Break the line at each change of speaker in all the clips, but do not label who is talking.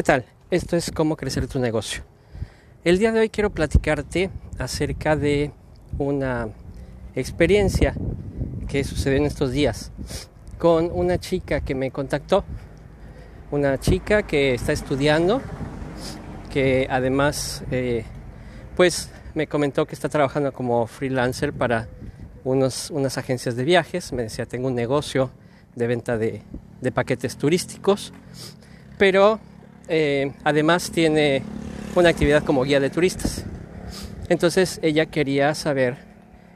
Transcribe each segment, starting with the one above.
¿Qué tal? Esto es cómo crecer tu negocio. El día de hoy quiero platicarte acerca de una experiencia que sucedió en estos días con una chica que me contactó. Una chica que está estudiando, que además eh, pues me comentó que está trabajando como freelancer para unos, unas agencias de viajes. Me decía, tengo un negocio de venta de, de paquetes turísticos, pero eh, además tiene una actividad como guía de turistas. Entonces ella quería saber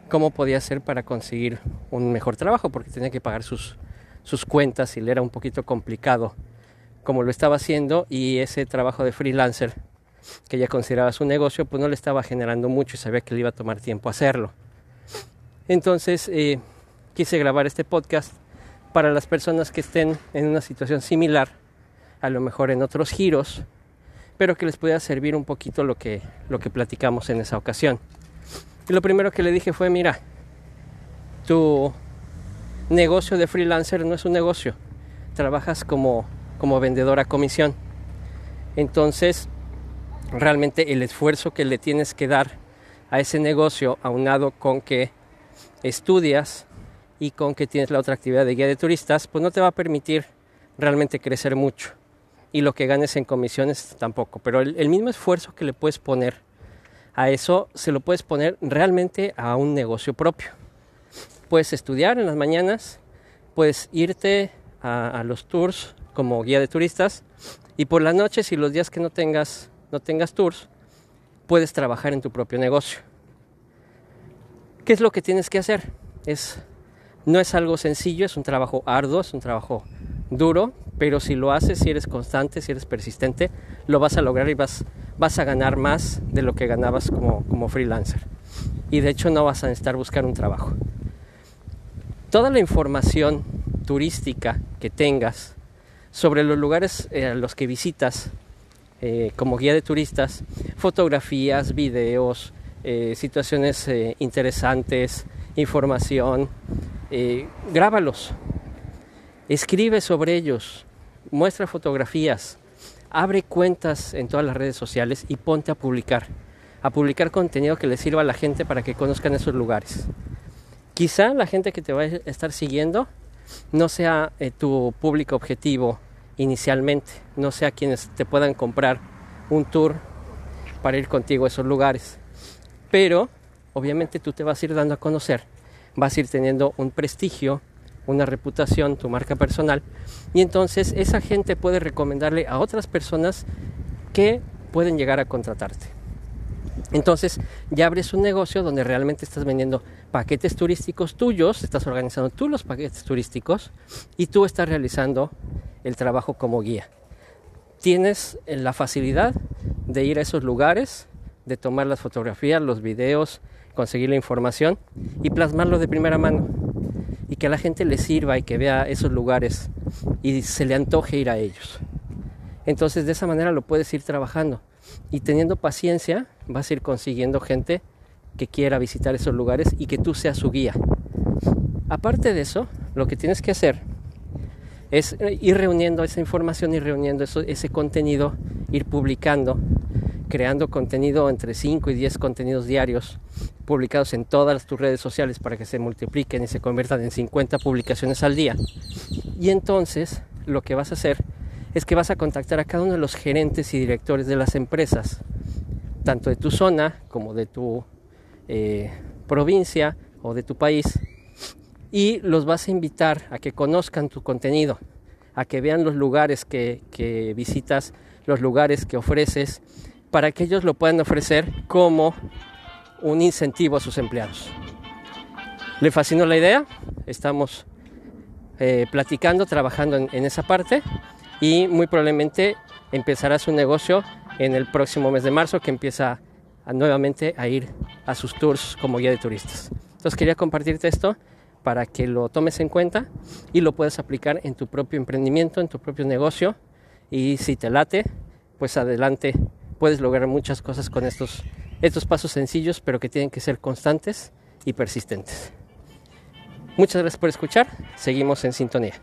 cómo podía hacer para conseguir un mejor trabajo, porque tenía que pagar sus, sus cuentas y le era un poquito complicado como lo estaba haciendo y ese trabajo de freelancer que ella consideraba su negocio, pues no le estaba generando mucho y sabía que le iba a tomar tiempo hacerlo. Entonces eh, quise grabar este podcast para las personas que estén en una situación similar a lo mejor en otros giros, pero que les pueda servir un poquito lo que, lo que platicamos en esa ocasión. Y lo primero que le dije fue, mira, tu negocio de freelancer no es un negocio, trabajas como, como a comisión. Entonces, realmente el esfuerzo que le tienes que dar a ese negocio, aunado con que estudias y con que tienes la otra actividad de guía de turistas, pues no te va a permitir realmente crecer mucho y lo que ganes en comisiones tampoco. Pero el, mismo esfuerzo que le puedes poner a eso, se lo puedes poner realmente a un negocio propio. Puedes estudiar en las mañanas, puedes irte a, los tours como guía de turistas y por las noches y los días que no tengas, no tengas tours, puedes trabajar en tu propio negocio. ¿Qué es lo que tienes que hacer? Es, no es algo sencillo, es un trabajo arduo, es un trabajo duro, pero si lo haces, si eres constante, si eres persistente, lo vas a lograr y vas, vas a ganar más de lo que ganabas como, como freelancer. Y de hecho no vas a necesitar buscar un trabajo. Toda la información turística que tengas sobre los lugares eh, a los que visitas eh, como guía de turistas, fotografías, videos, eh, situaciones interesantes, información, grábalos, Escribe sobre ellos, muestra fotografías, abre cuentas en todas las redes sociales y ponte a publicar, a publicar contenido que le sirva a la gente para que conozcan esos lugares. Quizá la gente que te va a estar siguiendo no sea eh, tu público objetivo inicialmente, no sea quienes te puedan comprar un tour para ir contigo a esos lugares. Pero obviamente tú te vas a ir dando a conocer, vas a ir teniendo un prestigio una reputación, tu marca personal, y entonces esa gente puede recomendarle a otras personas que pueden llegar a contratarte. Entonces ya abres un negocio donde realmente estás vendiendo paquetes turísticos tuyos, estás organizando tú los paquetes turísticos y tú estás realizando el trabajo como guía. Tienes la facilidad de ir a esos lugares, de tomar las fotografías, los videos, conseguir la información y plasmarlo de primera mano y que a la gente le sirva y que vea esos lugares y se le antoje ir a ellos. Entonces de esa manera lo puedes ir trabajando y teniendo paciencia vas a ir consiguiendo gente que quiera visitar esos lugares y que tú seas su guía. Aparte de eso, lo que tienes que hacer es ir reuniendo esa información, ir reuniendo ese contenido, ir publicando creando contenido entre 5 y 10 contenidos diarios publicados en todas tus redes sociales para que se multipliquen y se conviertan en 50 publicaciones al día. Y entonces lo que vas a hacer es que vas a contactar a cada uno de los gerentes y directores de las empresas, tanto de tu zona como de tu eh, provincia o de tu país, y los vas a invitar a que conozcan tu contenido, a que vean los lugares que, que visitas, los lugares que ofreces para que ellos lo puedan ofrecer como un incentivo a sus empleados. ¿Le fascinó la idea? Estamos eh, platicando, trabajando en, esa parte y muy probablemente empezará su negocio en el próximo mes de marzo que empieza nuevamente a ir a sus tours como guía de turistas. Entonces quería compartirte esto para que lo tomes en cuenta y lo puedas aplicar en tu propio emprendimiento, en tu propio negocio y si te late, pues adelante puedes lograr muchas cosas con estos, estos pasos sencillos, pero que tienen que ser constantes y persistentes. Muchas gracias por escuchar. Seguimos en sintonía.